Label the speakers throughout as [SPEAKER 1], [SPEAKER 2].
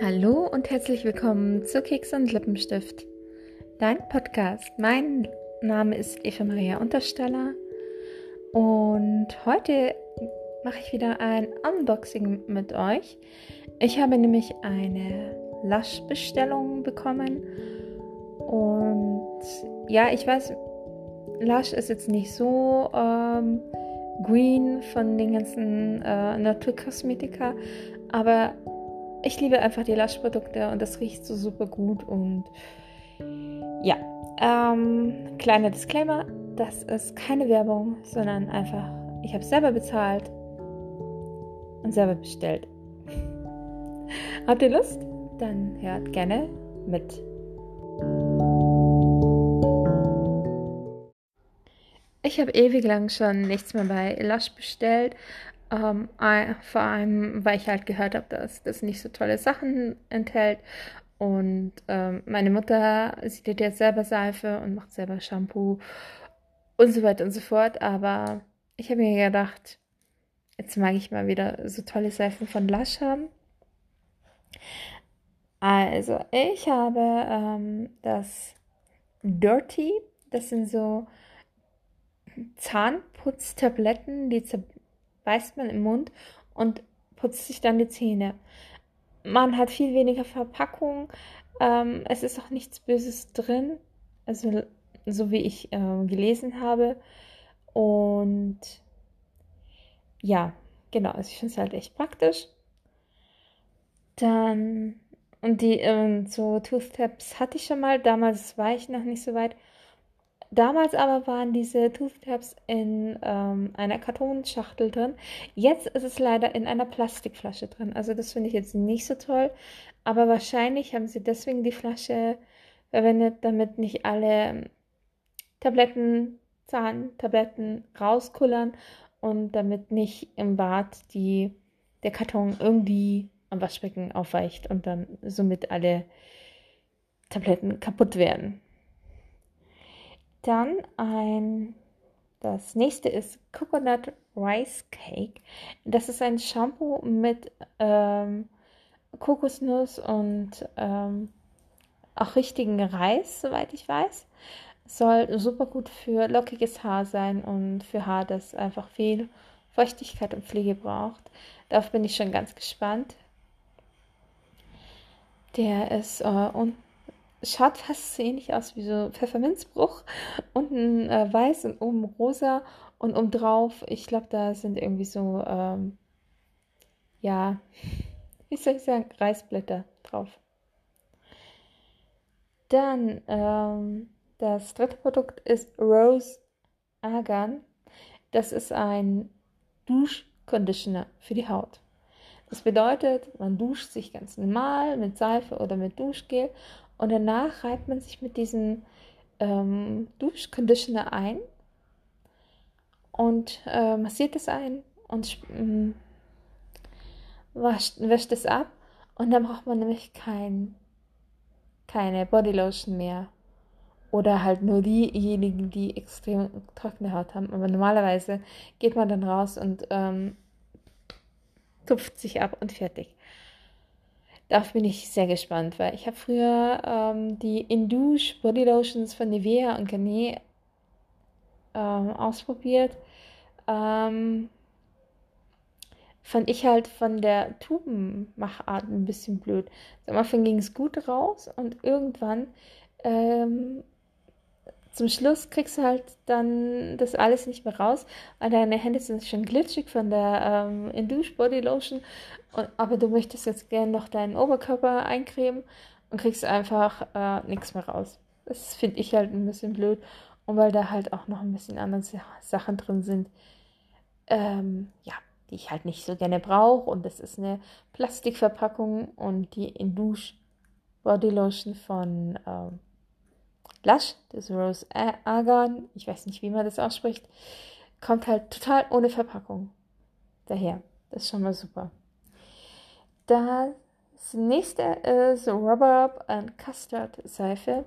[SPEAKER 1] Hallo und herzlich willkommen zu Keks und Lippenstift, dein Podcast. Mein Name ist Eva Maria Untersteller und heute mache ich wieder ein Unboxing mit euch. Ich habe nämlich eine Lush-Bestellung bekommen und ja, ich weiß, Lush ist jetzt nicht so ähm, green von den ganzen äh, Naturkosmetika, aber ich liebe einfach die Lush-Produkte und das riecht so super gut. Und ja, ähm, kleiner Disclaimer: Das ist keine Werbung, sondern einfach, ich habe es selber bezahlt und selber bestellt. Habt ihr Lust? Dann hört gerne mit. Ich habe ewig lang schon nichts mehr bei Lush bestellt, ähm, vor allem, weil ich halt gehört habe, dass das nicht so tolle Sachen enthält. Und ähm, meine Mutter, sie tut jetzt selber Seife und macht selber Shampoo und so weiter und so fort. Aber ich habe mir gedacht, jetzt mag ich mal wieder so tolle Seifen von Lush haben. Also, ich habe ähm, das Dirty. Das sind so Zahnputztabletten, die beißt man im Mund und putzt sich dann die Zähne. Man hat viel weniger Verpackung. Ähm, es ist auch nichts Böses drin. Also so wie ich äh, gelesen habe. Und ja, genau. Also ich finde es halt echt praktisch. Dann und die ähm, so Tooth Taps hatte ich schon mal. Damals war ich noch nicht so weit. Damals aber waren diese Tooth Taps in ähm, einer Kartonschachtel drin. Jetzt ist es leider in einer Plastikflasche drin. Also das finde ich jetzt nicht so toll. Aber wahrscheinlich haben sie deswegen die Flasche verwendet, damit nicht alle Tabletten, Zahntabletten rauskullern und damit nicht im Bad die, der Karton irgendwie am Waschbecken aufweicht und dann somit alle Tabletten kaputt werden. Dann ein, das nächste ist Coconut Rice Cake. Das ist ein Shampoo mit ähm, Kokosnuss und ähm, auch richtigen Reis, soweit ich weiß. Soll super gut für lockiges Haar sein und für Haar, das einfach viel Feuchtigkeit und Pflege braucht. Darauf bin ich schon ganz gespannt. Der ist äh, unten schaut fast so ähnlich aus wie so Pfefferminzbruch. Unten äh, weiß und oben rosa und oben drauf, ich glaube, da sind irgendwie so, ähm, ja, wie soll ich sagen, Reisblätter drauf. Dann ähm, das dritte Produkt ist Rose Argan. Das ist ein Duschconditioner für die Haut. Das bedeutet, man duscht sich ganz normal mit Seife oder mit Duschgel und danach reibt man sich mit diesem ähm, Duschconditioner ein und äh, massiert es ein und ähm, wascht, wäscht es ab. Und dann braucht man nämlich kein, keine Bodylotion mehr. Oder halt nur diejenigen, die extrem trockene Haut haben. Aber normalerweise geht man dann raus und ähm, tupft sich ab und fertig. Darauf bin ich sehr gespannt, weil ich habe früher ähm, die Indouche Body Lotions von Nivea und Garnier ähm, ausprobiert. Ähm, fand ich halt von der Tubenmachart ein bisschen blöd. Am Anfang ging es gut raus und irgendwann ähm, zum Schluss kriegst du halt dann das alles nicht mehr raus, weil deine Hände sind schon glitschig von der ähm, Indouche Body Lotion, aber du möchtest jetzt gerne noch deinen Oberkörper eincremen und kriegst einfach äh, nichts mehr raus. Das finde ich halt ein bisschen blöd und weil da halt auch noch ein bisschen andere Sachen drin sind, ähm, ja, die ich halt nicht so gerne brauche und das ist eine Plastikverpackung und die Indouche Body Lotion von ähm, Lush, das Rose Argan, ich weiß nicht, wie man das ausspricht, kommt halt total ohne Verpackung daher. Das ist schon mal super. Das nächste ist Rhubarb and Custard Seife.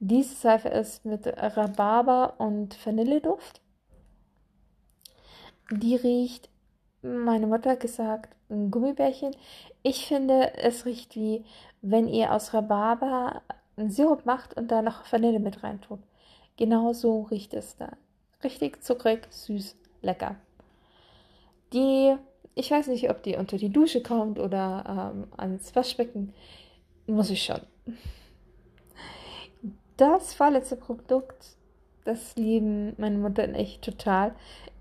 [SPEAKER 1] Diese Seife ist mit Rhabarber und Vanilleduft. Die riecht meine Mutter hat gesagt, ein Gummibärchen. Ich finde, es riecht wie, wenn ihr aus Rhabarber einen Sirup macht und da noch Vanille mit reintut. Genau so riecht es da. Richtig zuckrig, süß, lecker. Die, ich weiß nicht, ob die unter die Dusche kommt oder ähm, ans Waschbecken. Muss ich schon. Das vorletzte Produkt, das lieben meine Mutter und ich total,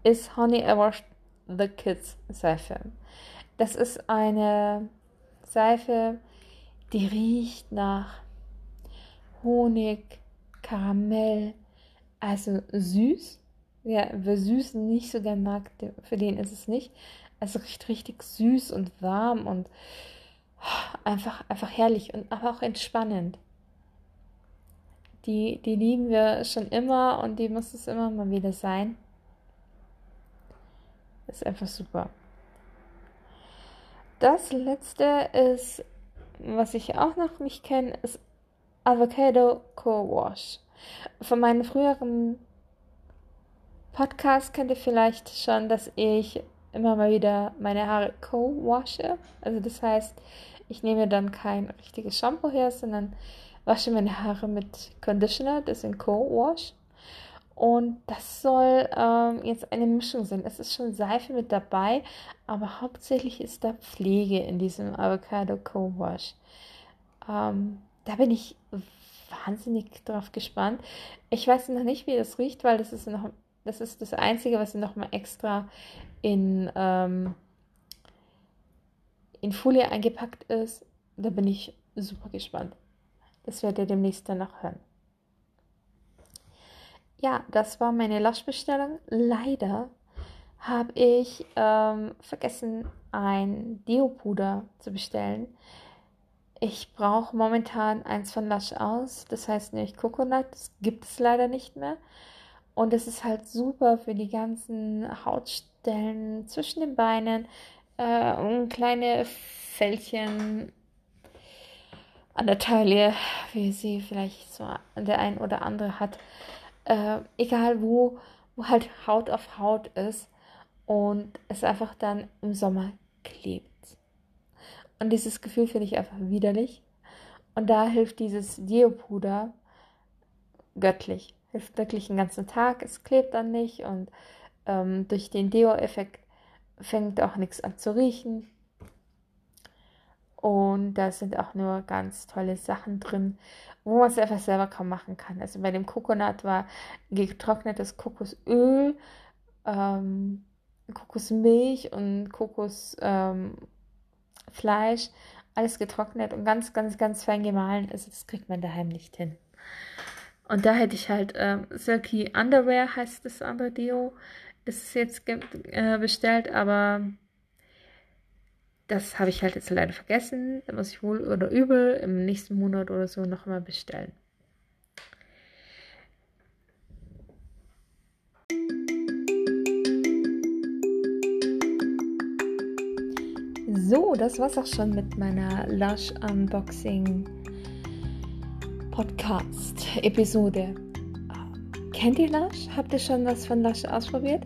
[SPEAKER 1] ist Honey I Washed the Kids Seife. Das ist eine Seife, die riecht nach Honig, Karamell, also süß. Ja, wer süß nicht so gern mag, für den ist es nicht. Also riecht richtig süß und warm und einfach, einfach herrlich und aber auch entspannend. Die, die lieben wir schon immer und die muss es immer mal wieder sein. Ist einfach super. Das letzte ist, was ich auch noch nicht kenne, ist Avocado Co-Wash. Von meinen früheren Podcasts kennt ihr vielleicht schon, dass ich immer mal wieder meine Haare co-washe. Also das heißt, ich nehme dann kein richtiges Shampoo her, sondern wasche meine Haare mit Conditioner, das ist Co-Wash. Und das soll ähm, jetzt eine Mischung sein. Es ist schon Seife mit dabei, aber hauptsächlich ist da Pflege in diesem Avocado Co-Wash. Ähm, da bin ich wahnsinnig drauf gespannt. Ich weiß noch nicht, wie das riecht, weil das ist noch, das ist das Einzige, was noch mal extra in, ähm, in Folie eingepackt ist. Da bin ich super gespannt. Das werdet ihr demnächst dann noch hören. Ja, das war meine Lush-Bestellung. Leider habe ich ähm, vergessen, ein Deo-Puder zu bestellen. Ich brauche momentan eins von Lush aus. Das heißt nämlich Coconut. Das gibt es leider nicht mehr. Und es ist halt super für die ganzen Hautstellen zwischen den Beinen. Äh, und kleine Fältchen an der Taille, wie sie vielleicht so der ein oder andere hat. Äh, egal wo, wo halt Haut auf Haut ist und es einfach dann im Sommer klebt. Und dieses Gefühl finde ich einfach widerlich. Und da hilft dieses Deo-Puder göttlich. Hilft wirklich den ganzen Tag. Es klebt dann nicht und ähm, durch den Deo-Effekt fängt auch nichts an zu riechen. Und da sind auch nur ganz tolle Sachen drin, wo man es einfach selber kaum machen kann. Also bei dem Coconut war getrocknetes Kokosöl, ähm, Kokosmilch und Kokosfleisch, ähm, alles getrocknet und ganz, ganz, ganz fein gemahlen. Also das kriegt man daheim nicht hin. Und da hätte ich halt ähm, Silky Underwear heißt das andere Deo. Das ist jetzt äh, bestellt, aber das habe ich halt jetzt leider vergessen. Da muss ich wohl oder übel im nächsten Monat oder so noch mal bestellen. So, das war's auch schon mit meiner Lush Unboxing Podcast Episode. Kennt ihr Lush? Habt ihr schon was von Lush ausprobiert?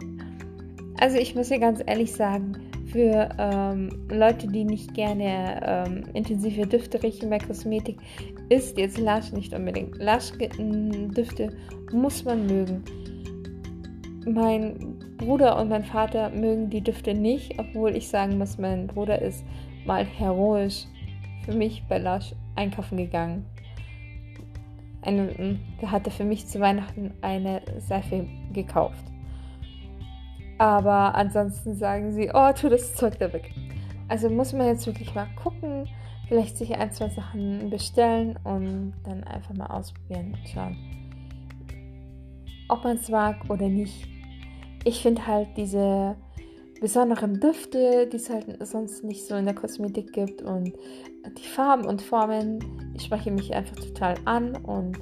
[SPEAKER 1] Also ich muss dir ganz ehrlich sagen, für ähm, Leute, die nicht gerne ähm, intensive Düfte riechen bei Kosmetik, ist jetzt Lush nicht unbedingt. Lush-Düfte muss man mögen. Mein Bruder und mein Vater mögen die Düfte nicht, obwohl ich sagen muss, mein Bruder ist mal heroisch für mich bei Lush einkaufen gegangen. Eine, der hatte für mich zu Weihnachten eine Seife gekauft. Aber ansonsten sagen sie, oh, tu das Zeug da weg. Also muss man jetzt wirklich mal gucken, vielleicht sich ein, zwei Sachen bestellen und dann einfach mal ausprobieren und schauen, ob man es mag oder nicht. Ich finde halt diese besonderen Düfte, die es halt sonst nicht so in der Kosmetik gibt und die Farben und Formen, die sprechen mich einfach total an und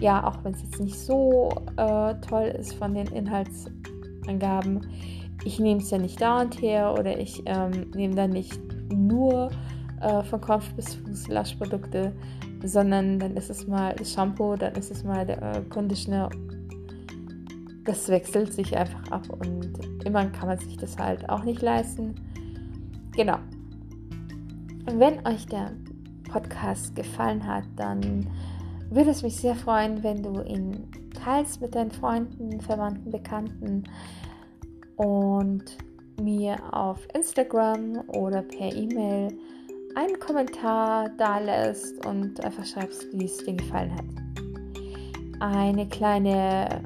[SPEAKER 1] ja, auch wenn es jetzt nicht so äh, toll ist von den Inhalts Angaben. Ich nehme es ja nicht dauernd her oder ich ähm, nehme dann nicht nur äh, von Kopf bis Fuß Lush-Produkte, sondern dann ist es mal das Shampoo, dann ist es mal der äh, Conditioner. Das wechselt sich einfach ab und immer kann man sich das halt auch nicht leisten. Genau. Wenn euch der Podcast gefallen hat, dann würde es mich sehr freuen, wenn du ihn teilst mit deinen Freunden, Verwandten, Bekannten und mir auf Instagram oder per E-Mail einen Kommentar da lässt und einfach schreibst, wie es dir gefallen hat. Eine kleine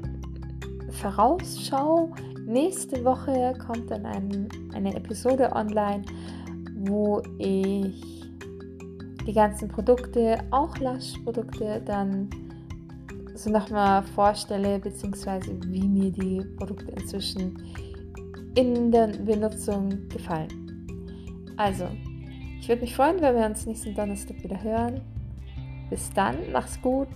[SPEAKER 1] Vorausschau. Nächste Woche kommt dann ein, eine Episode online, wo ich die ganzen Produkte, auch Lush-Produkte, dann so nochmal vorstelle, beziehungsweise wie mir die Produkte inzwischen in der Benutzung gefallen. Also, ich würde mich freuen, wenn wir uns nächsten Donnerstag wieder hören. Bis dann, mach's gut